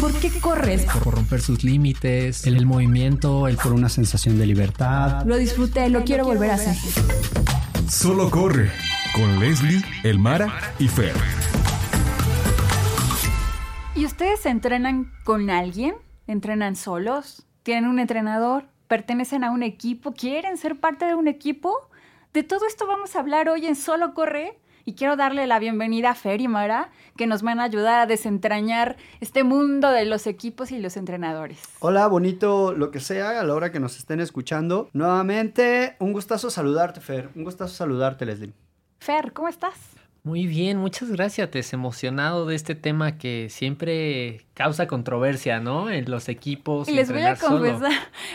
¿Por qué corres? Por romper sus límites, el, el movimiento, el por una sensación de libertad. Lo disfruté, lo quiero volver a hacer. Solo corre con Leslie, Elmara y Fer. ¿Y ustedes entrenan con alguien? ¿Entrenan solos? ¿Tienen un entrenador? ¿Pertenecen a un equipo? ¿Quieren ser parte de un equipo? De todo esto vamos a hablar hoy en Solo Corre y quiero darle la bienvenida a Fer y Mara, que nos van a ayudar a desentrañar este mundo de los equipos y los entrenadores. Hola, bonito lo que sea, a la hora que nos estén escuchando. Nuevamente, un gustazo saludarte, Fer. Un gustazo saludarte, Leslie. Fer, ¿cómo estás? Muy bien, muchas gracias. Te has emocionado de este tema que siempre causa controversia, ¿no? En los equipos. Y les voy a confesar,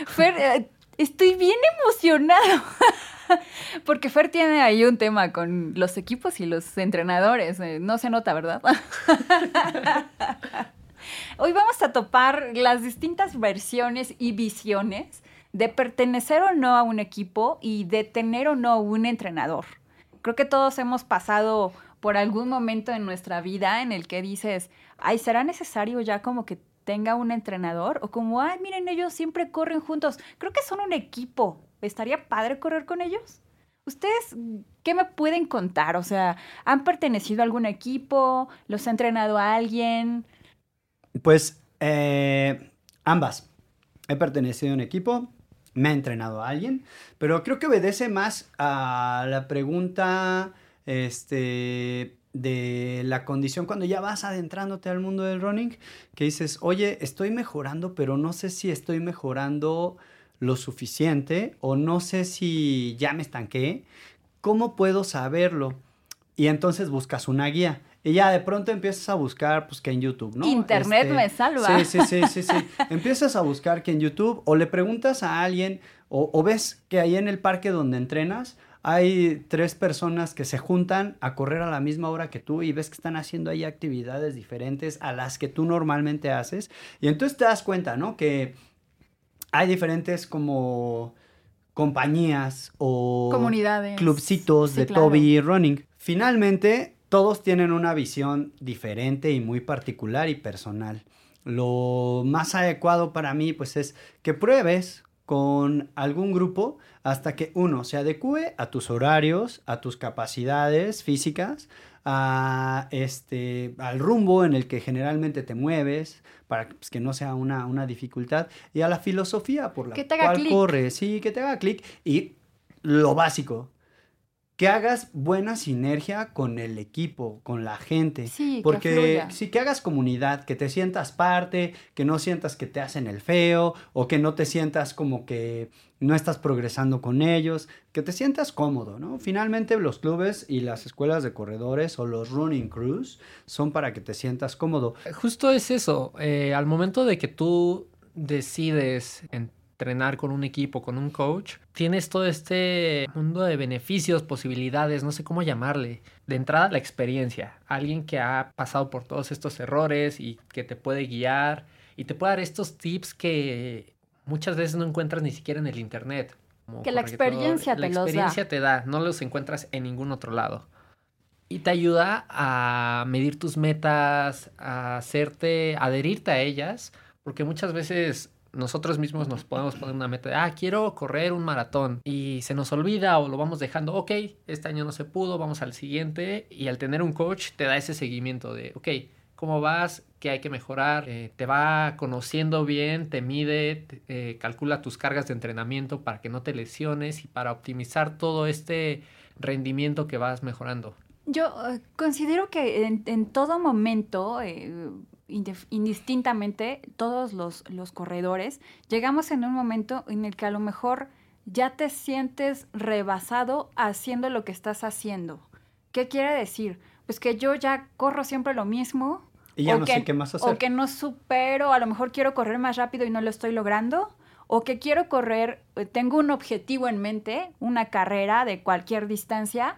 Fer, eh, estoy bien emocionado. Porque Fer tiene ahí un tema con los equipos y los entrenadores. Eh, no se nota, ¿verdad? Hoy vamos a topar las distintas versiones y visiones de pertenecer o no a un equipo y de tener o no un entrenador. Creo que todos hemos pasado por algún momento en nuestra vida en el que dices, ay, ¿será necesario ya como que tenga un entrenador? O como, ay, miren, ellos siempre corren juntos. Creo que son un equipo. ¿Estaría padre correr con ellos? ¿Ustedes qué me pueden contar? O sea, ¿han pertenecido a algún equipo? ¿Los ha entrenado a alguien? Pues eh, ambas. He pertenecido a un equipo, me ha entrenado a alguien, pero creo que obedece más a la pregunta este, de la condición cuando ya vas adentrándote al mundo del running, que dices, oye, estoy mejorando, pero no sé si estoy mejorando lo suficiente o no sé si ya me estanqué, ¿cómo puedo saberlo? Y entonces buscas una guía. Y ya de pronto empiezas a buscar, pues que en YouTube, ¿no? Internet este, me salva. Sí, sí, sí, sí, sí. empiezas a buscar que en YouTube o le preguntas a alguien o, o ves que ahí en el parque donde entrenas hay tres personas que se juntan a correr a la misma hora que tú y ves que están haciendo ahí actividades diferentes a las que tú normalmente haces. Y entonces te das cuenta, ¿no? Que hay diferentes como compañías o comunidades, clubcitos de Toby Running. Finalmente, todos tienen una visión diferente y muy particular y personal. Lo más adecuado para mí pues es que pruebes con algún grupo hasta que uno se adecue a tus horarios, a tus capacidades físicas, a este, al rumbo en el que generalmente te mueves, para pues, que no sea una, una, dificultad, y a la filosofía por la cual corres, sí, que te haga clic, y lo básico, que hagas buena sinergia con el equipo, con la gente. Sí, porque que sí, que hagas comunidad, que te sientas parte, que no sientas que te hacen el feo, o que no te sientas como que no estás progresando con ellos, que te sientas cómodo, ¿no? Finalmente los clubes y las escuelas de corredores o los running crews son para que te sientas cómodo. Justo es eso, eh, al momento de que tú decides en entrenar con un equipo, con un coach, tienes todo este mundo de beneficios, posibilidades, no sé cómo llamarle. De entrada, la experiencia. Alguien que ha pasado por todos estos errores y que te puede guiar y te puede dar estos tips que muchas veces no encuentras ni siquiera en el internet. que la experiencia te la experiencia te da, no los encuentras en ningún otro lado. Y te ayuda a medir tus metas, a hacerte, adherirte a ellas, porque muchas veces nosotros mismos nos podemos poner una meta de, ah, quiero correr un maratón y se nos olvida o lo vamos dejando, ok, este año no se pudo, vamos al siguiente y al tener un coach te da ese seguimiento de, ok, ¿cómo vas? ¿Qué hay que mejorar? Eh, te va conociendo bien, te mide, eh, calcula tus cargas de entrenamiento para que no te lesiones y para optimizar todo este rendimiento que vas mejorando. Yo eh, considero que en, todo momento indistintamente todos los, los corredores, llegamos en un momento en el que a lo mejor ya te sientes rebasado haciendo lo que estás haciendo. ¿Qué quiere decir? Pues que yo ya corro siempre lo mismo. Y ya no sé qué más hacer. O que no supero, a lo mejor quiero correr más rápido y no lo estoy logrando. O que quiero correr, eh, tengo un objetivo en mente, una carrera de cualquier distancia,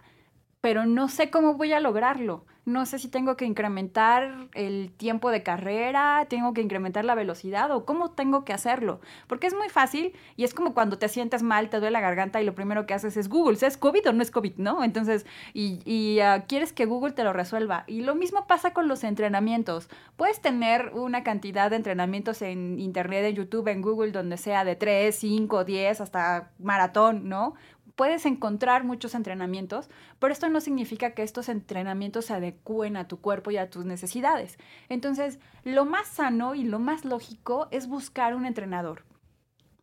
pero no sé cómo voy a lograrlo no sé si tengo que incrementar el tiempo de carrera, tengo que incrementar la velocidad o cómo tengo que hacerlo. Porque es muy fácil y es como cuando te sientes mal, te duele la garganta y lo primero que haces es Google, ¿es COVID o no es COVID? ¿No? Entonces, y, ah, quieres que Google te lo resuelva. Y lo mismo pasa con los entrenamientos. Puedes tener una cantidad de entrenamientos en Internet, en YouTube, en Google, donde sea de 3, 5, 10, hasta maratón, ¿no? Puedes encontrar muchos entrenamientos, pero esto no significa que estos entrenamientos se adecúen a tu cuerpo y a tus necesidades. Entonces, lo más sano y lo más lógico es buscar un entrenador.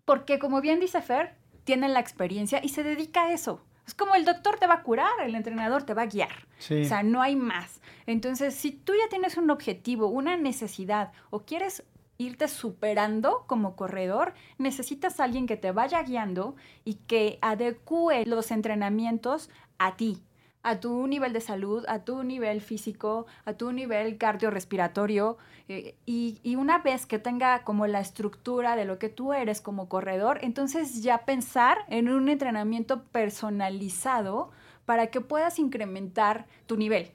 Porque como bien dice Fer, tiene la experiencia y se dedica a eso. Es como el doctor te va a curar, el entrenador te va a guiar. O sea, no hay más. Entonces, si tú ya tienes un objetivo, una necesidad o quieres irte superando como corredor, necesitas alguien que te vaya guiando y que adecue los entrenamientos a ti, a tu nivel de salud, a tu nivel físico, a tu nivel cardiorrespiratorio. Eh, y, y, una vez que tenga como la estructura de lo que tú eres como corredor, entonces ya pensar en un entrenamiento personalizado para que puedas incrementar tu nivel.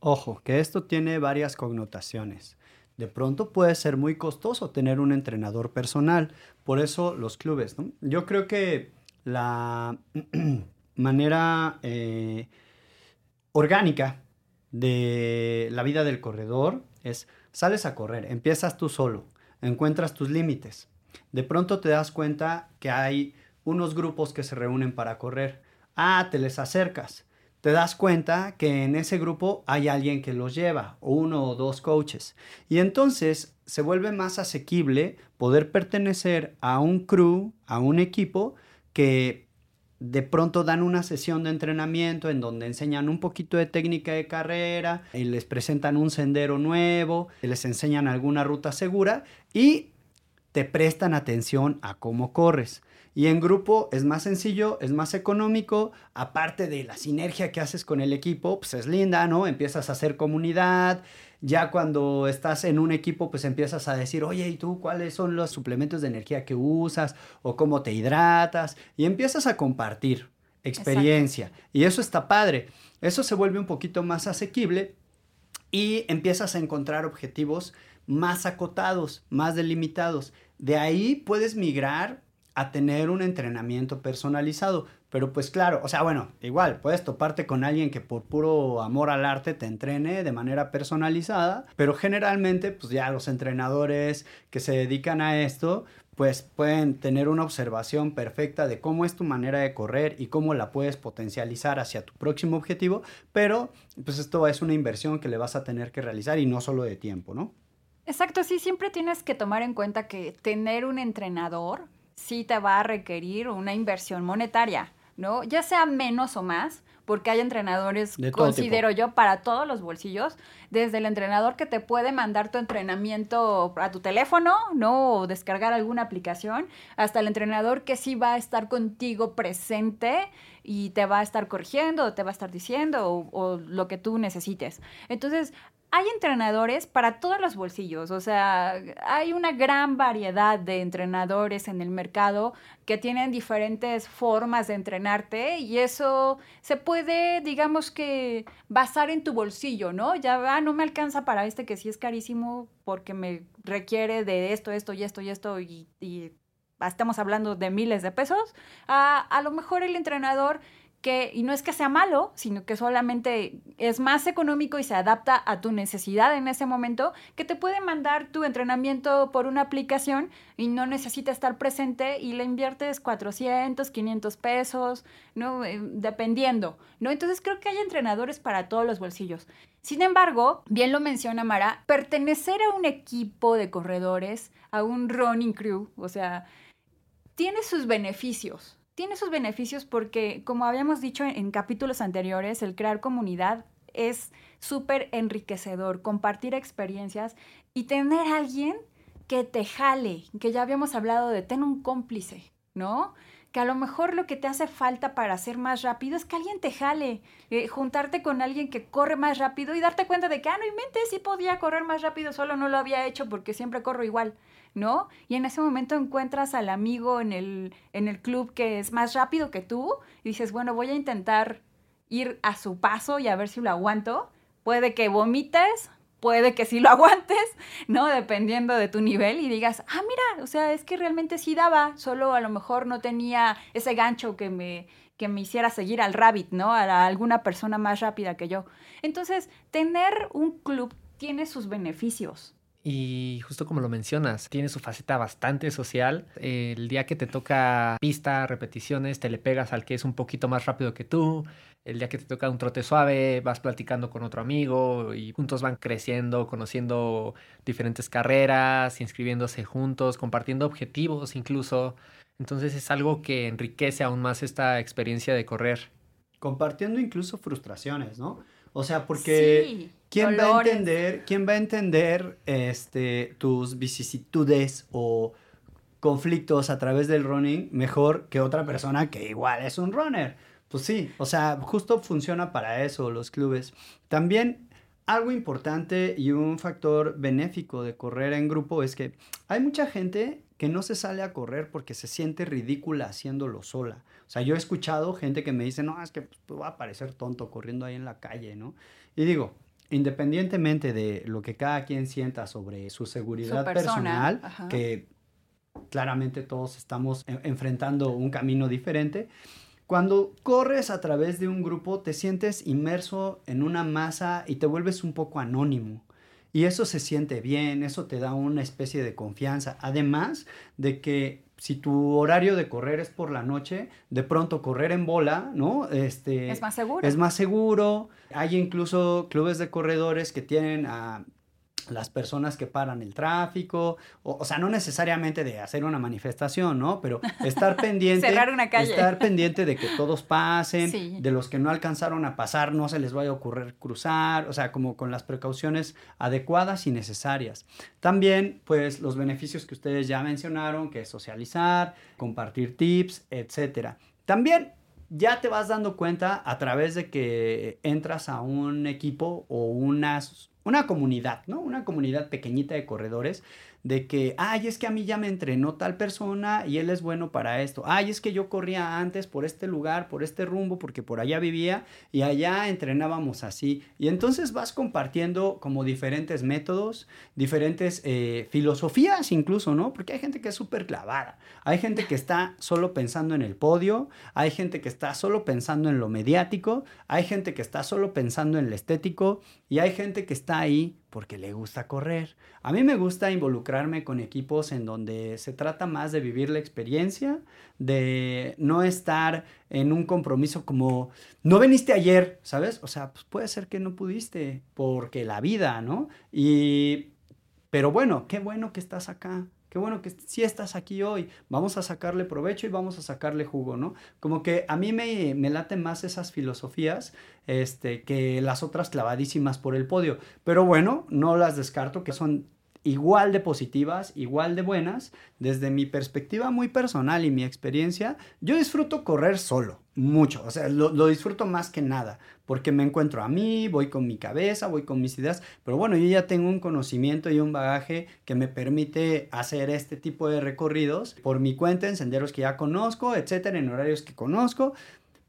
Ojo, que esto tiene varias connotaciones. De pronto puede ser muy costoso tener un entrenador personal. Por eso los clubes, Yo creo que la manera eh, orgánica de la vida del corredor es sales a correr, empiezas tú solo, encuentras tus límites. De pronto te das cuenta que hay unos grupos que se reúnen para correr. Ah, te les acercas te das cuenta que en ese grupo hay alguien que los lleva, uno o dos coaches. Y entonces se vuelve más asequible poder pertenecer a un crew, a un equipo que de pronto dan una sesión de entrenamiento en donde enseñan un poquito de técnica de carrera, les presentan un sendero nuevo, les enseñan alguna ruta segura y te prestan atención a cómo corres. Y en grupo es más sencillo, es más económico, aparte de la sinergia que haces con el equipo, pues es linda, ¿no? Empiezas a hacer comunidad, ya cuando estás en un equipo, pues empiezas a decir, oye, ¿y tú cuáles son los suplementos de energía que usas? ¿O cómo te hidratas? Y empiezas a compartir experiencia. Y eso está padre. Eso se vuelve un poquito más asequible y empiezas a encontrar objetivos más acotados, más delimitados. De ahí puedes migrar a tener un entrenamiento personalizado. Pero pues claro, o sea, bueno, igual puedes toparte con alguien que por puro amor al arte te entrene de manera personalizada, pero generalmente pues ya los entrenadores que se dedican a esto pues pueden tener una observación perfecta de cómo es tu manera de correr y cómo la puedes potencializar hacia tu próximo objetivo, pero pues esto es una inversión que le vas a tener que realizar y no solo de tiempo, ¿no? Exacto, sí, siempre tienes que tomar en cuenta que tener un entrenador sí te va a requerir una inversión monetaria, ¿no? Ya sea menos o más, porque hay entrenadores, considero yo, para todos los bolsillos, desde el entrenador que te puede mandar tu entrenamiento a tu teléfono, ¿no? O descargar alguna aplicación, hasta el entrenador que sí va a estar contigo presente y te va a estar corrigiendo, o te va a estar diciendo, o, o lo que tú necesites. Entonces, hay entrenadores para todos los bolsillos, o sea, hay una gran variedad de entrenadores en el mercado que tienen diferentes formas de entrenarte y eso se puede, digamos que, basar en tu bolsillo, ¿no? Ya, ah, no me alcanza para este que sí es carísimo porque me requiere de esto, esto y esto y esto y, estamos hablando de miles de pesos. Ah, a lo mejor el entrenador que, y no es que sea malo, sino que solamente es más económico y se adapta a tu necesidad en ese momento, que te puede mandar tu entrenamiento por una aplicación y no necesita estar presente y le inviertes 400, 500 pesos, ¿no? Eh, dependiendo, ¿no? Entonces creo que hay entrenadores para todos los bolsillos. Sin embargo, bien lo menciona Mara, pertenecer a un equipo de corredores, a un running crew, o sea, tiene sus beneficios, tiene sus beneficios porque, como habíamos dicho en, capítulos anteriores, el crear comunidad es súper enriquecedor, compartir experiencias y tener alguien que te jale, que ya habíamos hablado de tener un cómplice, ¿no? Que a lo mejor lo que te hace falta para ser más rápido es que alguien te jale, eh, juntarte con alguien que corre más rápido y darte cuenta de que, ah, no mente, sí podía correr más rápido, solo no lo había hecho porque siempre corro igual. Y en ese momento encuentras al amigo en el, en el club que es más rápido que tú y dices, bueno, voy a intentar ir a su paso y a ver si lo aguanto Puede que vomites, puede que sí lo aguantes, ¿no? Dependiendo de tu nivel y digas, ah, mira, o sea, es que realmente sí daba, solo a lo mejor no tenía ese gancho que me, que me hiciera seguir al rabbit, ¿no? A alguna persona más rápida que yo. Entonces, tener un club tiene sus beneficios. Y justo como lo mencionas, tiene su faceta bastante social. El día que te toca pista, repeticiones, te le pegas al que es un poquito más rápido que tú. El día que te toca un trote suave, vas platicando con otro amigo y juntos van creciendo, conociendo diferentes carreras, inscribiéndose juntos, compartiendo objetivos incluso. Entonces es algo que enriquece aún más esta experiencia de correr. Compartiendo incluso frustraciones, ¿no? O sea, porque ¿quién va a entender, quién va a entender este, tus vicisitudes o conflictos a través del running mejor que otra persona que igual es un runner? Pues sí, o sea, justo funciona para eso los clubes. También algo importante y un factor benéfico de correr en grupo es que hay mucha gente que no se sale a correr porque se siente ridícula haciéndolo sola. O sea, yo he escuchado gente que me dice, no, es que pues, va a parecer tonto corriendo ahí en la calle, ¿no? Y digo, independientemente de lo que cada quien sienta sobre su seguridad personal, que claramente todos estamos enfrentando un camino diferente, cuando corres a través de un grupo te sientes inmerso en una masa y te vuelves un poco anónimo. Y eso se siente bien, eso te da una especie de confianza. Además de que si tu horario de correr es por la noche, de pronto correr en bola, ¿no? Este, es más seguro. Es más seguro. Hay incluso clubes de corredores que tienen a las personas que paran el tráfico, o, sea, no necesariamente de hacer una manifestación, ¿no? Pero estar pendiente. Cerrar una calle. Estar pendiente de que todos pasen, de los que no alcanzaron a pasar, no se les vaya a ocurrir cruzar, o sea, como con las precauciones adecuadas y necesarias. También, pues, los beneficios que ustedes ya mencionaron, que es socializar, compartir tips, etcétera. También ya te vas dando cuenta a través de que entras a un equipo o unas una comunidad, ¿no? Una comunidad pequeñita de corredores de que, ay, es que a mí ya me entrenó tal persona y él es bueno para esto. Ay, es que yo corría antes por este lugar, por este rumbo, porque por allá vivía y allá entrenábamos así. Y entonces vas compartiendo como diferentes métodos, diferentes eh, filosofías incluso, ¿no? Porque hay gente que es súper clavada. Hay gente que está solo pensando en el podio, hay gente que está solo pensando en lo mediático, hay gente que está solo pensando en lo estético y hay gente que está ahí porque le gusta correr. A mí me gusta involucrarme con equipos en donde se trata más de vivir la experiencia, de no estar en un compromiso como, no viniste ayer, ¿sabes? O sea, pues puede ser que no pudiste, porque la vida, ¿no? Y, pero bueno, qué bueno que estás acá, Qué bueno que sí estás aquí hoy. Vamos a sacarle provecho y vamos a sacarle jugo, ¿no? Como que a mí me, me laten más esas filosofías este, que las otras clavadísimas por el podio. Pero bueno, no las descarto, que son igual de positivas, igual de buenas. Desde mi perspectiva muy personal y mi experiencia, yo disfruto correr solo, mucho, o sea, lo, disfruto más que nada, porque me encuentro a mí, voy con mi cabeza, voy con mis ideas, pero bueno, yo ya tengo un conocimiento y un bagaje que me permite hacer este tipo de recorridos por mi cuenta en senderos que ya conozco, etcétera, en horarios que conozco.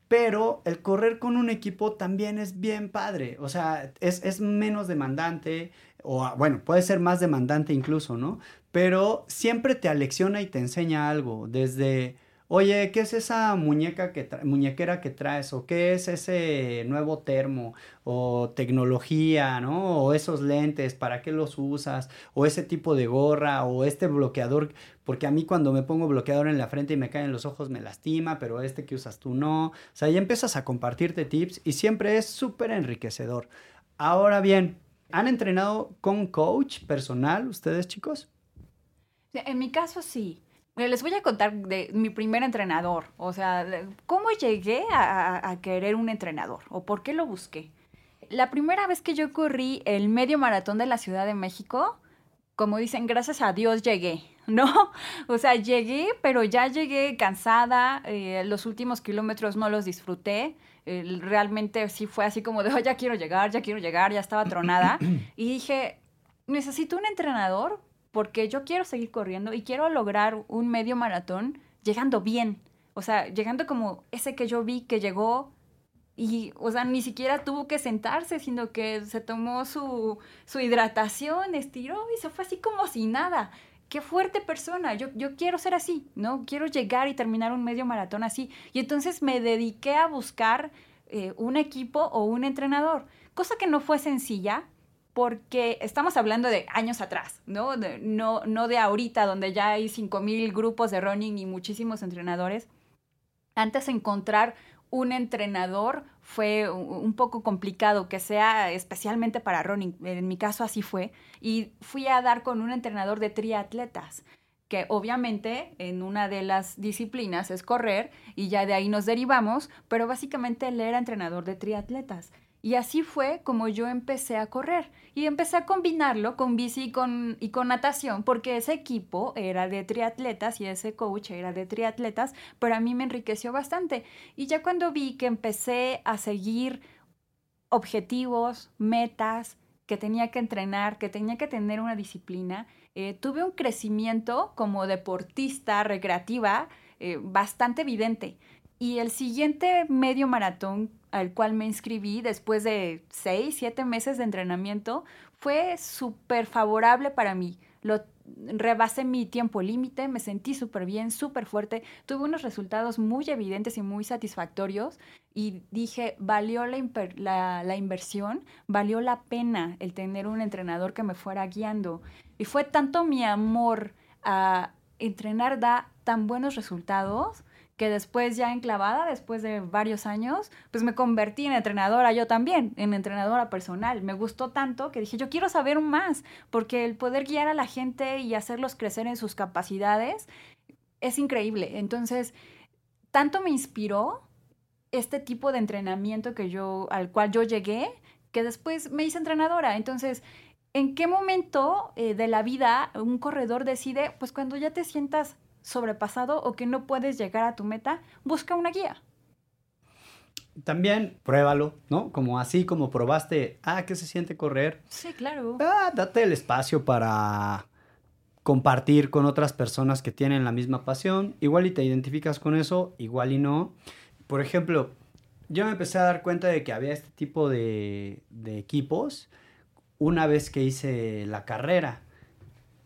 Pero el correr con un equipo también es bien padre, o sea, es, es menos demandante, o bueno, puede ser más demandante incluso, ¿no? Pero siempre te alecciona y te enseña algo, desde, oye, ¿qué es esa muñeca que muñequera que traes? ¿O qué es ese nuevo termo? ¿O tecnología, ¿no? O esos lentes, ¿para qué los usas? ¿O ese tipo de gorra? ¿O este bloqueador? Porque a mí cuando me pongo bloqueador en la frente y me caen los ojos me lastima, pero este que usas tú no. O sea, ya empiezas a compartirte tips y siempre es súper enriquecedor. Ahora bien, ¿Han entrenado con coach personal ustedes, chicos? En mi caso sí. Les voy a contar de mi primer entrenador. O sea, cómo llegué a, querer un entrenador o por qué lo busqué. La primera vez que yo corrí el medio maratón de la Ciudad de México, como dicen, gracias a Dios llegué, ¿no? O sea, llegué, pero ya llegué cansada. Eh, los últimos kilómetros no los disfruté realmente sí fue así como de, oh, ya quiero llegar, ya quiero llegar, ya estaba tronada. y dije, necesito un entrenador porque yo quiero seguir corriendo y quiero lograr un medio maratón llegando bien. O sea, llegando como ese que yo vi que llegó Y, o sea, ni siquiera tuvo que sentarse, sino que se tomó su, su hidratación, estiró y se fue así como si nada qué fuerte persona, yo, yo quiero ser así, ¿no? Quiero llegar y terminar un medio maratón así. Y entonces me dediqué a buscar eh, un equipo o un entrenador, cosa que no fue sencilla porque estamos hablando de años atrás, ¿no? no, no de ahorita, donde ya hay 5.000 grupos de running y muchísimos entrenadores. Antes encontrar un entrenador fue un poco complicado, que sea especialmente para running. En mi caso así fue. Y fui a dar con un entrenador de triatletas, que obviamente en una de las disciplinas es correr y ya de ahí nos derivamos, pero básicamente él era entrenador de triatletas. Y así fue como yo empecé a correr. Y empecé a combinarlo con bici y con, y con natación, porque ese equipo era de triatletas y ese coach era de triatletas, pero a mí me enriqueció bastante. Y ya cuando vi que empecé a seguir objetivos, metas, que tenía que entrenar, que tenía que tener una disciplina, eh, tuve un crecimiento como deportista recreativa eh, bastante evidente. Y el siguiente medio maratón al cual me inscribí después de seis, siete meses de entrenamiento fue súper favorable para mí. Lo rebasé mi tiempo límite, me sentí súper bien, súper fuerte, tuve unos resultados muy evidentes y muy satisfactorios y dije, valió la, la, inversión, valió la pena el tener un entrenador que me fuera guiando. Y fue tanto mi amor a entrenar da tan buenos resultados que después ya enclavada, después de varios años, pues me convertí en entrenadora yo también, en entrenadora personal. Me gustó tanto que dije, yo quiero saber más, porque el poder guiar a la gente y hacerlos crecer en sus capacidades es increíble. Entonces, tanto me inspiró este tipo de entrenamiento que yo, al cual yo llegué, que después me hice entrenadora. Entonces, ¿en qué momento eh, de la vida un corredor decide, pues cuando ya te sientas sobrepasado o que no puedes llegar a tu meta, busca una guía. También pruébalo, ¿no? Como así como probaste, ah, ¿qué se siente correr? Sí, claro. Ah, date el espacio para compartir con otras personas que tienen la misma pasión. Igual y te identificas con eso, igual y no. Por ejemplo, yo me empecé a dar cuenta de que había este tipo de, de equipos una vez que hice la carrera.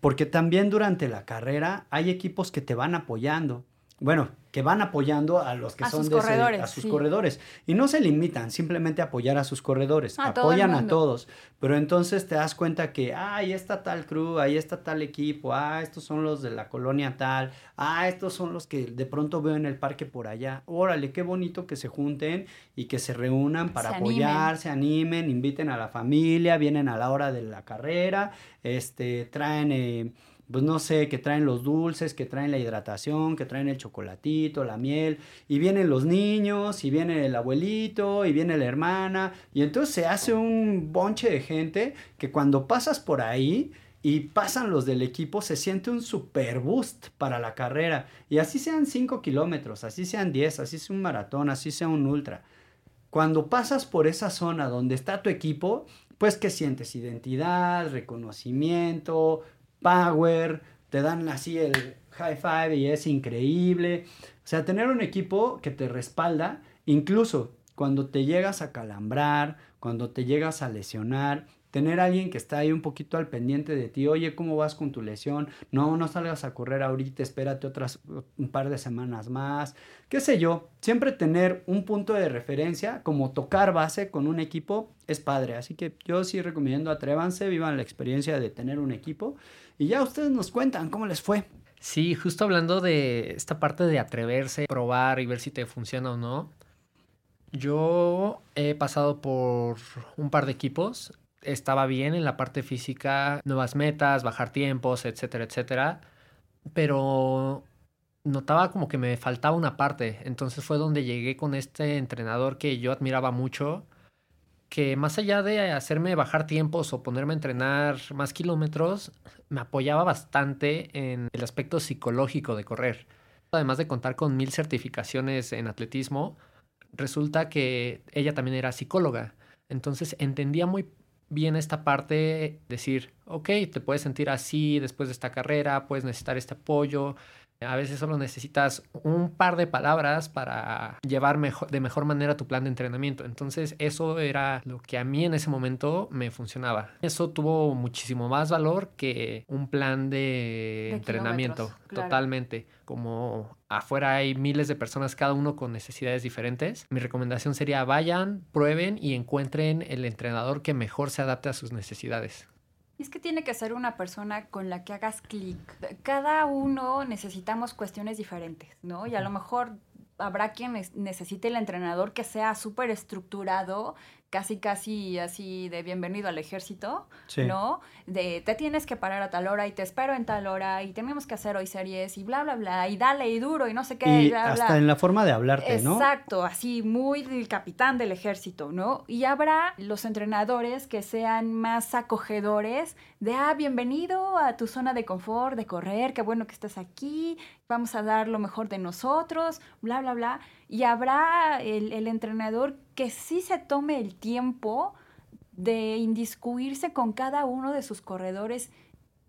Porque también durante la carrera hay equipos que te van apoyando. Bueno, que van apoyando a los que son de corredores, a sus corredores. Y no se limitan simplemente a apoyar a sus corredores, apoyan a todos. Pero entonces te das cuenta que, ah, ahí está tal crew, ahí está tal equipo, ah, estos son los de la colonia tal, ah, estos son los que de pronto veo en el parque por allá. Órale, qué bonito que se junten y que se reúnan para apoyar, se animen, inviten a la familia, vienen a la hora de la carrera, este, traen... Eh, pues no sé, que traen los dulces, que traen la hidratación, que traen el chocolatito, la miel, y vienen los niños, y viene el abuelito, y viene la hermana, y entonces se hace un bonche de gente que cuando pasas por ahí y pasan los del equipo, se siente un super boost para la carrera, y así sean 5 kilómetros, así sean 10, así sea un maratón, así sea un ultra. Cuando pasas por esa zona donde está tu equipo, pues que sientes identidad, reconocimiento, power, te dan así el high five y es increíble. O sea, tener un equipo que te respalda, incluso cuando te llegas a calambrar, cuando te llegas a lesionar, tener a alguien que está ahí un poquito al pendiente de ti, oye, ¿cómo vas con tu lesión? No, no salgas a correr ahorita, espérate otras un par de semanas más, qué sé yo, siempre tener un punto de referencia, como tocar base con un equipo, es padre, así que yo sí recomiendo atrévanse, vivan la experiencia de tener un equipo y ya ustedes nos cuentan cómo les fue. Sí, justo hablando de esta parte de atreverse, probar y ver si te funciona o no. Yo he pasado por un par de equipos estaba bien en la parte física, nuevas metas, bajar tiempos, etcétera, etcétera. Pero notaba como que me faltaba una parte. Entonces fue donde llegué con este entrenador que yo admiraba mucho, que más allá de hacerme bajar tiempos o ponerme a entrenar más kilómetros, me apoyaba bastante en el aspecto psicológico de correr. Además de contar con mil certificaciones en atletismo, resulta que ella también era psicóloga. Entonces entendía muy bien esta parte, decir, ok, te puedes sentir así después de esta carrera, puedes necesitar este apoyo, A veces solo necesitas un par de palabras para llevar mejor, de mejor manera tu plan de entrenamiento. Entonces eso era lo que a mí en ese momento me funcionaba. Eso tuvo muchísimo más valor que un plan de, entrenamiento. Totalmente. Como afuera hay miles de personas, cada uno con necesidades diferentes. Mi recomendación sería vayan, prueben y encuentren el entrenador que mejor se adapte a sus necesidades. Es que tiene que ser una persona con la que hagas clic. Cada uno necesitamos cuestiones diferentes, ¿no? Y a lo mejor habrá quien necesite el entrenador que sea súper estructurado, casi casi así de bienvenido al ejército, ¿no? De te tienes que parar a tal hora y te espero en tal hora y tenemos que hacer hoy series y bla, bla, bla, y dale y duro y no sé qué. Y hasta en la forma de hablarte, ¿no? Exacto, así muy el capitán del ejército, ¿no? Y habrá los entrenadores que sean más acogedores de, ah, bienvenido a tu zona de confort, de correr, qué bueno que estás aquí, vamos a dar lo mejor de nosotros, bla, bla, bla. Y habrá el, entrenador que sí se tome el tiempo de indiscuirse con cada uno de sus corredores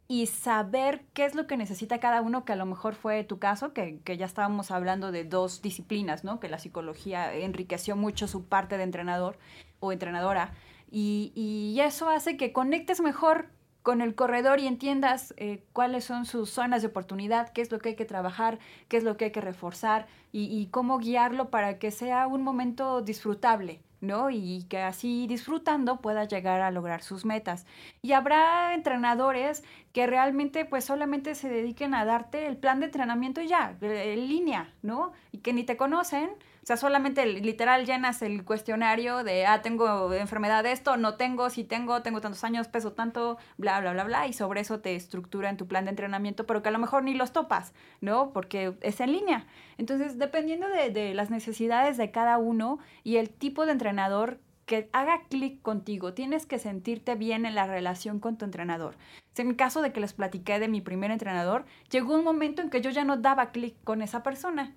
y saber qué es lo que necesita cada uno, que a lo mejor fue tu caso, que, ya estábamos hablando de dos disciplinas, ¿no? Que la psicología enriqueció mucho su parte de entrenador o entrenadora. Y, y eso hace que conectes mejor con el corredor y entiendas eh, cuáles son sus zonas de oportunidad, qué es lo que hay que trabajar, qué es lo que hay que reforzar y, cómo guiarlo para que sea un momento disfrutable, ¿no? Y que así disfrutando pueda llegar a lograr sus metas. Y habrá entrenadores que realmente pues solamente se dediquen a darte el plan de entrenamiento ya, en línea, ¿no? Y que ni te conocen, o sea, solamente literal llenas el cuestionario de, ah, tengo enfermedad de esto, no tengo, si tengo, tengo tantos años, peso tanto, bla, bla, bla, bla, y sobre eso te estructura en tu plan de entrenamiento, pero que a lo mejor ni los topas, ¿no? Porque es en línea. Entonces, dependiendo de, de las necesidades de cada uno y el tipo de entrenador que haga clic contigo, tienes que sentirte bien en la relación con tu entrenador. En mi caso de que les platiqué de mi primer entrenador, llegó un momento en que yo ya no daba clic con esa persona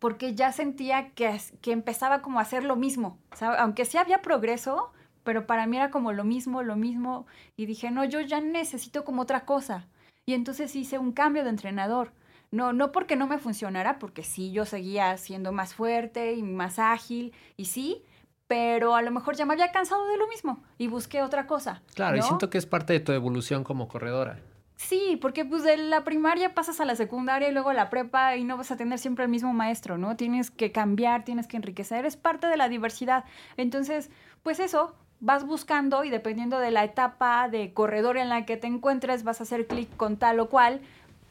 porque ya sentía que, que empezaba como a hacer lo mismo, aunque sí había progreso, pero para mí era como lo mismo, lo mismo, y dije, no, yo ya necesito como otra cosa. Y entonces hice un cambio de entrenador. No, no porque no me funcionara, porque sí, yo seguía siendo más fuerte y más ágil, y sí, pero a lo mejor ya me había cansado de lo mismo y busqué otra cosa. Claro, y siento que es parte de tu evolución como corredora. Sí, porque pues de la primaria pasas a la secundaria y luego a la prepa y no vas a tener siempre el mismo maestro, ¿no? Tienes que cambiar, tienes que enriquecer, es parte de la diversidad. Entonces, pues eso, vas buscando y dependiendo de la etapa de corredor en la que te encuentres, vas a hacer clic con tal o cual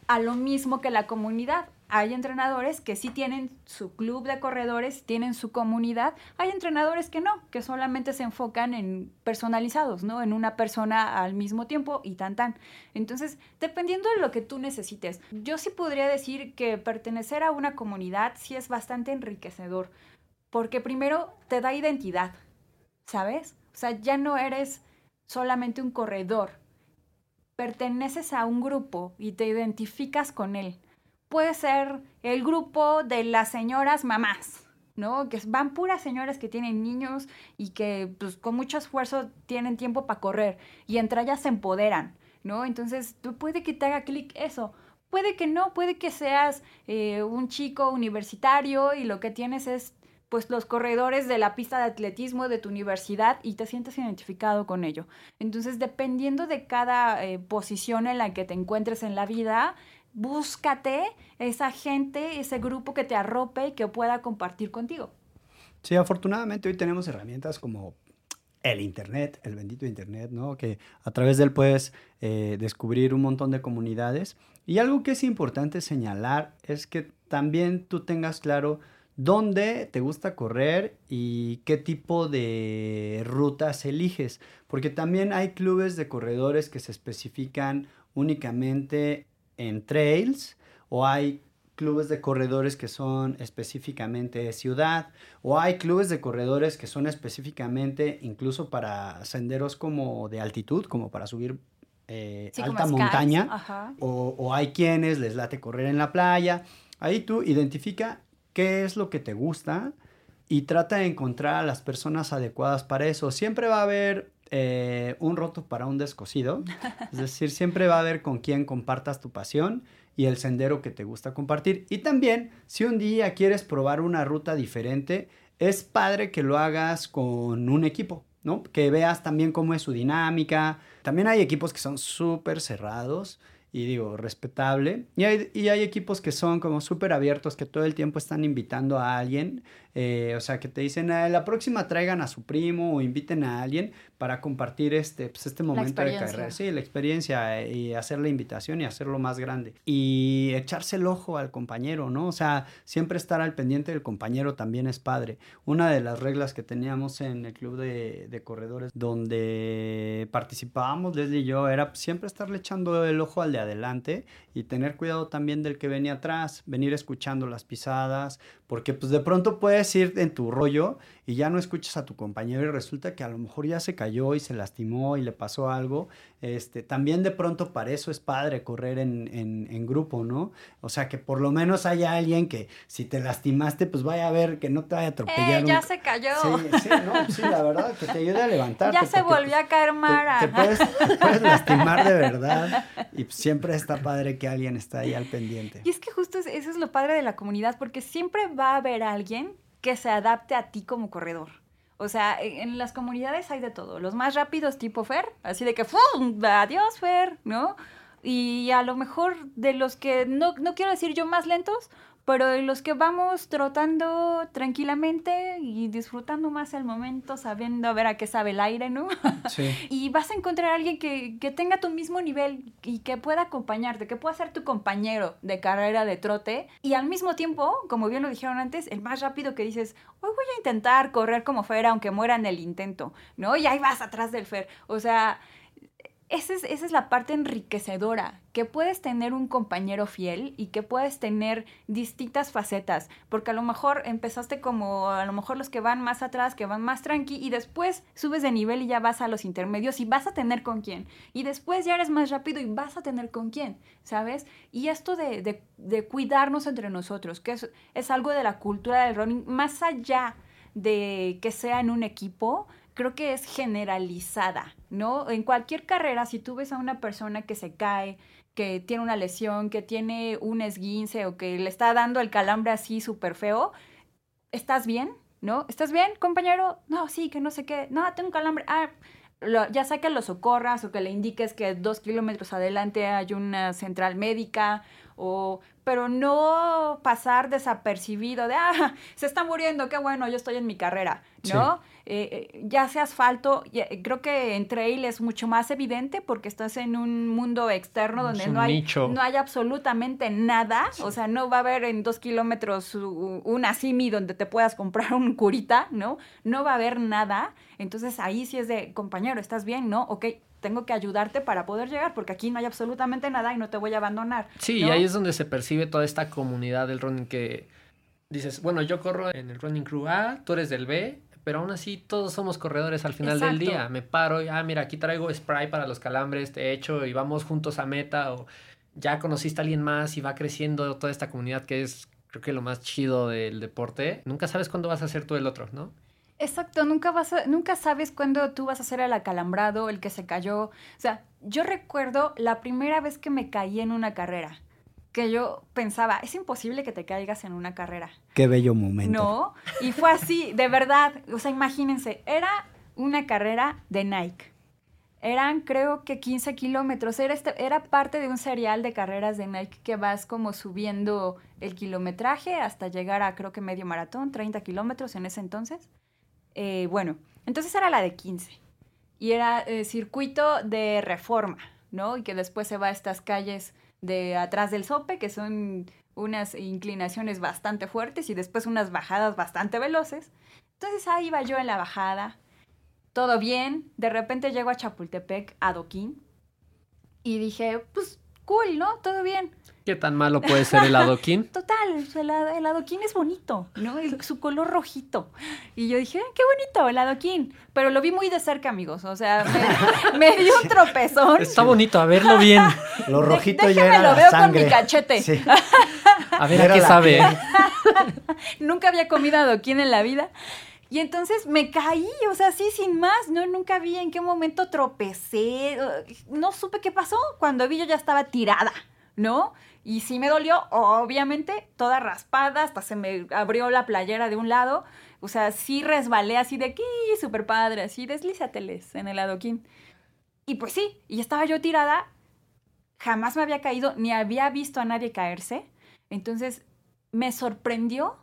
a lo mismo que la comunidad hay entrenadores que sí tienen su club de corredores, tienen su comunidad. Hay entrenadores que no, que solamente se enfocan en personalizados, ¿no? En una persona al mismo tiempo y tan tan. Entonces, dependiendo de lo que tú necesites, yo sí podría decir que pertenecer a una comunidad sí es bastante enriquecedor, porque primero te da identidad, ¿sabes? O sea, ya no eres solamente un corredor, perteneces a un grupo y te identificas con él puede ser el grupo de las señoras mamás, ¿no? Que van puras señoras que tienen niños y que pues, con mucho esfuerzo tienen tiempo para correr y entre ellas se empoderan, ¿no? Entonces, tú puede que te haga clic eso. Puede que no, puede que seas eh, un chico universitario y lo que tienes es pues los corredores de la pista de atletismo de tu universidad y te sientes identificado con ello. Entonces, dependiendo de cada eh, posición en la que te encuentres en la vida, búscate esa gente, ese grupo que te arrope y que pueda compartir contigo. Sí, afortunadamente hoy tenemos herramientas como el Internet, el bendito Internet, ¿no? Que a través de él puedes eh, descubrir un montón de comunidades. Y algo que es importante señalar es que también tú tengas claro dónde te gusta correr y qué tipo de rutas eliges. Porque también hay clubes de corredores que se especifican únicamente en trails o hay clubes de corredores que son específicamente de ciudad o hay clubes de corredores que son específicamente incluso para senderos como de altitud, como para subir eh, alta montaña o, o, hay quienes les late correr en la playa. Ahí tú identifica qué es lo que te gusta y trata de encontrar a las personas adecuadas para eso. Siempre va a haber eh, un roto para un descosido. Es decir, siempre va a haber con quien compartas tu pasión y el sendero que te gusta compartir. Y también, si un día quieres probar una ruta diferente, es padre que lo hagas con un equipo, ¿no? Que veas también cómo es su dinámica. También hay equipos que son súper cerrados y digo, respetable. Y hay, y hay equipos que son como súper abiertos, que todo el tiempo están invitando a alguien. Eh, o sea, que te dicen, ah, la próxima traigan a su primo o inviten a alguien para compartir este, pues, este momento de carrera. Sí, la experiencia eh, y hacer la invitación y hacerlo más grande. Y echarse el ojo al compañero, ¿no? O sea, siempre estar al pendiente del compañero también es padre. Una de las reglas que teníamos en el club de, de corredores donde participábamos, Leslie y yo, era siempre estarle echando el ojo al de adelante y tener cuidado también del que venía atrás, venir escuchando las pisadas, porque pues de pronto puedes ir en tu rollo y ya no escuchas a tu compañero y resulta que a lo mejor ya se cayó y se lastimó y le pasó algo. Este, también de pronto para eso es padre correr en, en, grupo, ¿no? O sea, que por lo menos haya alguien que si te lastimaste, pues vaya a ver que no te vaya a atropellar. Eh, ya se cayó. Sí, sí, no, sí, la verdad, que te ayude a levantarte. Ya se volvió a caer Mara. Te, puedes, puedes, lastimar de verdad y siempre está padre que alguien está ahí al pendiente. Y es que justo eso es lo padre de la comunidad, porque siempre va a haber alguien que se adapte a ti como corredor. O sea, e, en las comunidades hay de todo. Los más rápidos tipo Fer, así de que ¡fum! Adiós, Fer, ¿no? Y a lo mejor de los que, no, no quiero decir yo más lentos, pero los que vamos trotando tranquilamente y disfrutando más el momento, sabiendo a ver a qué sabe el aire, ¿no? Sí. y vas a encontrar a alguien que, que, tenga tu mismo nivel y que pueda acompañarte, que pueda ser tu compañero de carrera de trote y al mismo tiempo, como bien lo dijeron antes, el más rápido que dices, hoy voy a intentar correr como Fer aunque muera en el intento, ¿no? Y ahí vas atrás del Fer. O sea, esa es, esa es, la parte enriquecedora, que puedes tener un compañero fiel y que puedes tener distintas facetas, porque a lo mejor empezaste como a lo mejor los que van más atrás, que van más tranqui, y después subes de nivel y ya vas a los intermedios y vas a tener con quién, y después ya eres más rápido y vas a tener con quién, ¿sabes? Y esto de, de, cuidarnos entre nosotros, que es, es algo de la cultura del running, más allá de que sea en un equipo, creo que es generalizada, ¿no? En cualquier carrera, si tú ves a una persona que se cae, que tiene una lesión, que tiene un esguince o que le está dando el calambre así súper feo, ¿estás bien? ¿No? ¿Estás bien, compañero? No, sí, que no sé qué. No, tengo un calambre. Ah, ya sea que lo socorras o que le indiques que dos kilómetros adelante hay una central médica o pero no pasar desapercibido de, ah, se está muriendo, qué bueno, yo estoy en mi carrera, ¿no? Eh, eh, ya sea asfalto, eh, creo que en trail es mucho más evidente porque estás en un mundo externo donde no hay, no hay absolutamente nada, o sea, no va a haber en dos kilómetros una simi donde te puedas comprar un curita, ¿no? No va a haber nada, entonces ahí sí es de, compañero, ¿estás bien? ¿No? Ok, tengo que ayudarte para poder llegar, porque aquí no hay absolutamente nada y no te voy a abandonar. Sí, y ahí es donde se percibe toda esta comunidad del running que dices, bueno, yo corro en el running crew A, tú eres del B, pero aún así todos somos corredores al final del día. Me paro y, ah, mira, aquí traigo spray para los calambres, te echo y vamos juntos a meta o ya conociste a alguien más y va creciendo toda esta comunidad que es creo que lo más chido del deporte. Nunca sabes cuándo vas a ser tú el otro, ¿no? Exacto, nunca vas nunca sabes cuándo tú vas a ser el acalambrado, el que se cayó. O sea, yo recuerdo la primera vez que me caí en una carrera que yo pensaba, es imposible que te caigas en una carrera. Qué bello momento. No, y fue así, de verdad, o sea, imagínense, era una carrera de Nike. Eran creo que 15 kilómetros, era, este, era parte de un serial de carreras de Nike que vas como subiendo el kilometraje hasta llegar a creo que medio maratón, 30 kilómetros en ese entonces. Eh, bueno, entonces era la de 15 y era eh, circuito de reforma, ¿no? Y que después se va a estas calles de atrás del sope, que son unas inclinaciones bastante fuertes y después unas bajadas bastante veloces. Entonces ahí iba yo en la bajada, todo bien, de repente llego a Chapultepec, a Doquín, y dije, pues cool, ¿no? Todo bien. ¿Qué tan malo puede ser el adoquín? Total, el, adoquín es bonito, ¿no? su color rojito. Y yo dije, qué bonito el adoquín. Pero lo vi muy de cerca, amigos. O sea, me, dio un tropezón. Está bonito, a verlo bien. Lo rojito ya era lo veo con mi cachete. A ver a qué sabe. Nunca había comido adoquín en la vida. Y entonces me caí, o sea, sí, sin más, no, nunca vi en qué momento tropecé, no supe qué pasó. Cuando vi yo ya estaba tirada, ¿no? Y sí me dolió, obviamente, toda raspada, hasta se me abrió la playera de un lado. O sea, sí resbalé así de aquí, súper padre, así, deslízateles en el adoquín. Y pues sí, y estaba yo tirada, jamás me había caído, ni había visto a nadie caerse. Entonces, me sorprendió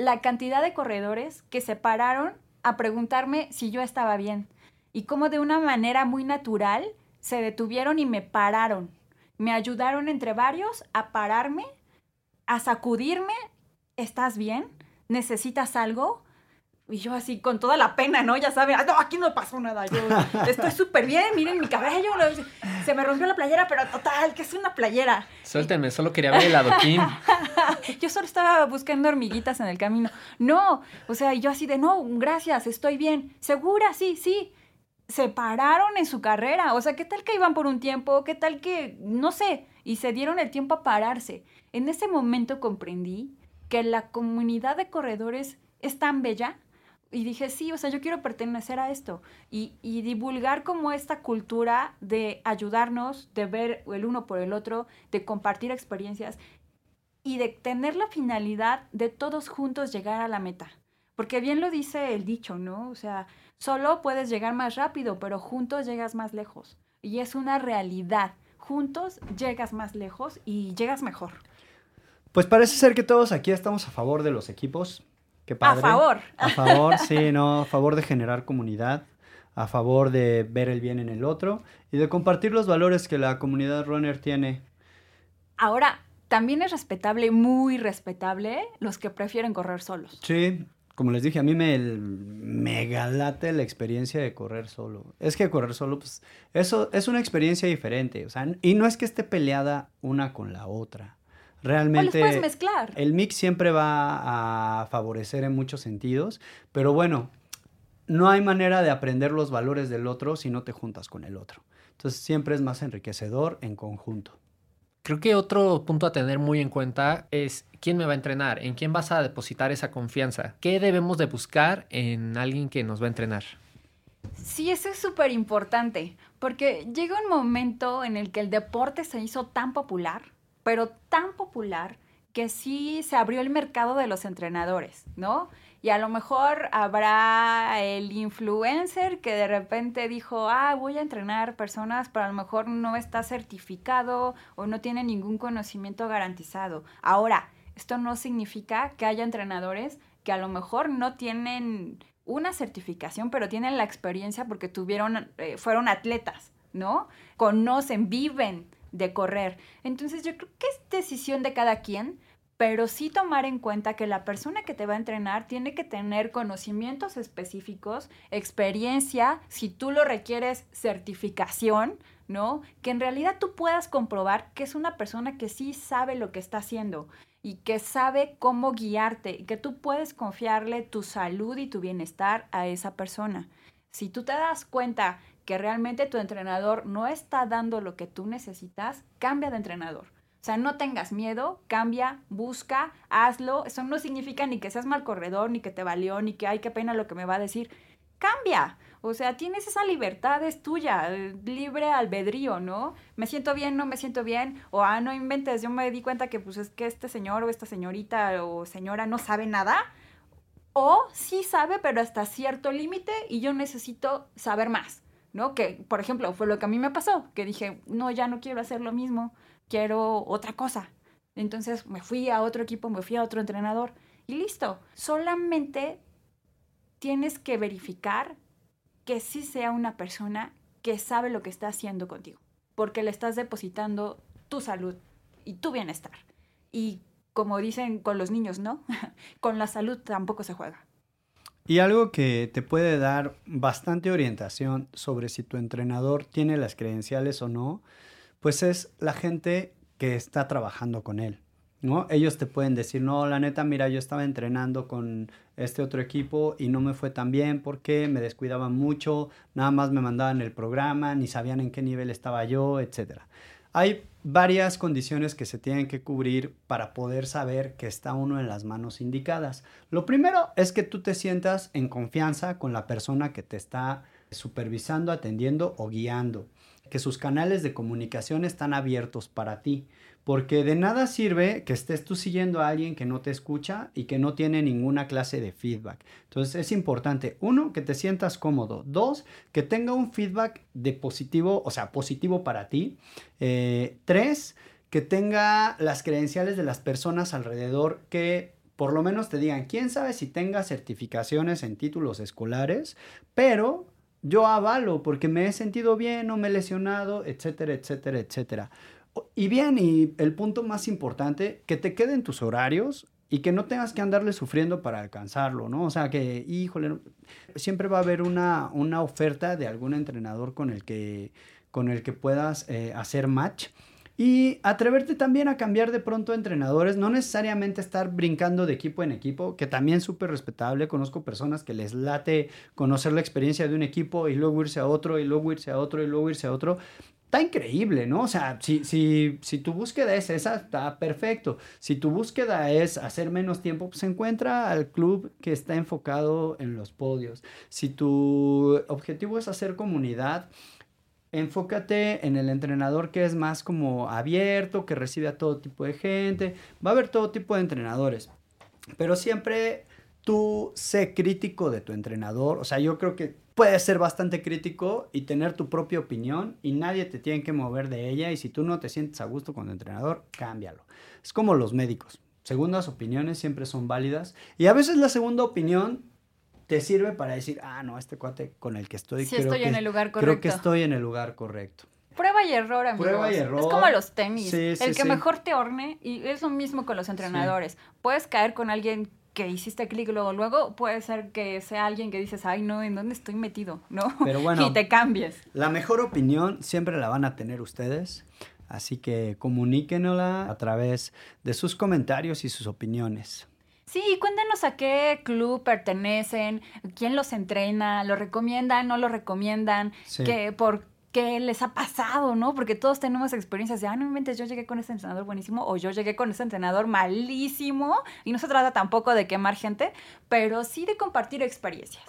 la cantidad de corredores que se pararon a preguntarme si yo estaba bien. Y cómo de una manera muy natural se detuvieron y me pararon. Me ayudaron entre varios a pararme, a sacudirme. ¿Estás bien? ¿Necesitas algo? Y yo así, con toda la pena, ¿no? Ya saben, no, aquí no pasó nada, yo estoy súper bien, miren mi cabello, se me rompió la playera, pero total, que es una playera. Suéltenme, solo quería ver el adoquín. yo solo estaba buscando hormiguitas en el camino. No, o sea, yo así de, no, gracias, estoy bien. ¿Segura? Sí, sí. Se pararon en su carrera, o sea, ¿qué tal que iban por un tiempo? ¿Qué tal que, no sé, y se dieron el tiempo a pararse? En ese momento comprendí que la comunidad de corredores es tan bella y dije, sí, o sea, yo quiero pertenecer a esto y, divulgar como esta cultura de ayudarnos, de ver el uno por el otro, de compartir experiencias y de tener la finalidad de todos juntos llegar a la meta. Porque bien lo dice el dicho, ¿no? O sea, solo puedes llegar más rápido, pero juntos llegas más lejos. Y es una realidad. Juntos llegas más lejos y llegas mejor. Pues parece ser que todos aquí estamos a favor de los equipos, a favor. A favor, sí, no, a favor de generar comunidad, a favor de ver el bien en el otro y de compartir los valores que la comunidad runner tiene. Ahora, también es respetable, muy respetable, los que prefieren correr solos. Sí, como les dije, a mí me, me galate la experiencia de correr solo. Es que correr solo, pues, eso es una experiencia diferente. O sea, y no es que esté peleada una con la otra. Realmente. puedes mezclar. El mix siempre va a favorecer en muchos sentidos, pero bueno, no hay manera de aprender los valores del otro si no te juntas con el otro. Entonces siempre es más enriquecedor en conjunto. Creo que otro punto a tener muy en cuenta es quién me va a entrenar, en quién vas a depositar esa confianza, qué debemos de buscar en alguien que nos va a entrenar. Sí, eso es súper importante, porque llega un momento en el que el deporte se hizo tan popular pero tan popular que sí se abrió el mercado de los entrenadores, ¿no? Y a lo mejor habrá el influencer que de repente dijo, ah, voy a entrenar personas, pero a lo mejor no está certificado o no tiene ningún conocimiento garantizado. Ahora, esto no significa que haya entrenadores que a lo mejor no tienen una certificación, pero tienen la experiencia porque tuvieron, eh, fueron atletas, ¿no? Conocen, viven de correr. Entonces yo creo que es decisión de cada quien, pero sí tomar en cuenta que la persona que te va a entrenar tiene que tener conocimientos específicos, experiencia, si tú lo requieres, certificación, ¿no? Que en realidad tú puedas comprobar que es una persona que sí sabe lo que está haciendo y que sabe cómo guiarte y que tú puedes confiarle tu salud y tu bienestar a esa persona. Si tú te das cuenta que realmente tu entrenador no está dando lo que tú necesitas, cambia de entrenador. O sea, no tengas miedo, cambia, busca, hazlo. Eso no significa ni que seas mal corredor, ni que te valió, ni que, ay, qué pena lo que me va a decir. Cambia. O sea, tienes esa libertad, es tuya, libre albedrío, ¿no? Me siento bien, no me siento bien, o ah, no inventes, yo me di cuenta que pues es que este señor o esta señorita o señora no sabe nada, o sí sabe, pero hasta cierto límite y yo necesito saber más. ¿No? Que, por ejemplo, fue lo que a mí me pasó, que dije, no, ya no quiero hacer lo mismo, quiero otra cosa. Entonces me fui a otro equipo, me fui a otro entrenador y listo. Solamente tienes que verificar que sí sea una persona que sabe lo que está haciendo contigo, porque le estás depositando tu salud y tu bienestar. Y como dicen con los niños, ¿no? con la salud tampoco se juega. Y algo que te puede dar bastante orientación sobre si tu entrenador tiene las credenciales o no, pues es la gente que está trabajando con él. ¿no? Ellos te pueden decir, no, la neta, mira, yo estaba entrenando con este otro equipo y no me fue tan bien porque me descuidaban mucho, nada más me mandaban el programa, ni sabían en qué nivel estaba yo, etc. Hay varias condiciones que se tienen que cubrir para poder saber que está uno en las manos indicadas. Lo primero es que tú te sientas en confianza con la persona que te está supervisando, atendiendo o guiando, que sus canales de comunicación están abiertos para ti. Porque de nada sirve que estés tú siguiendo a alguien que no te escucha y que no tiene ninguna clase de feedback. Entonces es importante, uno, que te sientas cómodo. Dos, que tenga un feedback de positivo, o sea, positivo para ti. Eh, tres, que tenga las credenciales de las personas alrededor que por lo menos te digan, quién sabe si tenga certificaciones en títulos escolares, pero yo avalo porque me he sentido bien, no me he lesionado, etcétera, etcétera, etcétera. Y bien, y el punto más importante, que te queden tus horarios y que no tengas que andarle sufriendo para alcanzarlo, ¿no? O sea, que, híjole, siempre va a haber una, una oferta de algún entrenador con el que, con el que puedas eh, hacer match. Y atreverte también a cambiar de pronto entrenadores, no necesariamente estar brincando de equipo en equipo, que también súper respetable. Conozco personas que les late conocer la experiencia de un equipo y luego irse a otro, y luego irse a otro, y luego irse a otro está increíble, ¿no? O sea, si, si, si tu búsqueda es esa, está perfecto. Si tu búsqueda es hacer menos tiempo, pues encuentra al club que está enfocado en los podios. Si tu objetivo es hacer comunidad, enfócate en el entrenador que es más como abierto, que recibe a todo tipo de gente. Va a haber todo tipo de entrenadores. Pero siempre tú sé crítico de tu entrenador. O sea, yo creo que puedes ser bastante crítico y tener tu propia opinión y nadie te tiene que mover de ella y si tú no te sientes a gusto con tu entrenador, cámbialo. Es como los médicos. Segundas opiniones siempre son válidas y a veces la segunda opinión te sirve para decir, ah, no, este cuate con el que estoy, sí, estoy en el lugar correcto. creo que estoy en el lugar correcto. Prueba y error, amigos. Prueba y error. Es como los tenis. Sí, sí, el que mejor te orne, y es lo mismo con los entrenadores. Puedes caer con alguien que hiciste clic luego, luego puede ser que sea alguien que dices, ay, no, ¿en dónde estoy metido? ¿No? Pero bueno. y te cambies. La mejor opinión siempre la van a tener ustedes, así que comuníquenla a través de sus comentarios y sus opiniones. Sí, cuéntenos a qué club pertenecen, quién los entrena, lo recomiendan, no lo recomiendan, Sí. que por qué les ha pasado, ¿no? Porque todos tenemos experiencias de, ah, no me inventes, yo llegué con ese entrenador buenísimo o yo llegué con ese entrenador malísimo. Y no se trata tampoco de quemar gente, pero sí de compartir experiencias.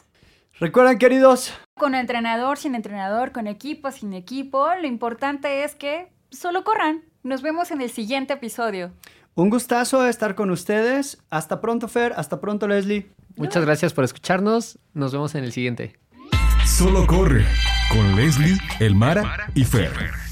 Recuerden, queridos, Con entrenador, sin entrenador, con equipo, sin equipo, lo importante es que solo corran. Nos vemos en el siguiente episodio. un gustazo estar con ustedes. Hasta pronto, Fer. Hasta pronto, Leslie. Muchas gracias por escucharnos. Nos vemos en el siguiente. Solo corre con Leslie, Elmara y Fer.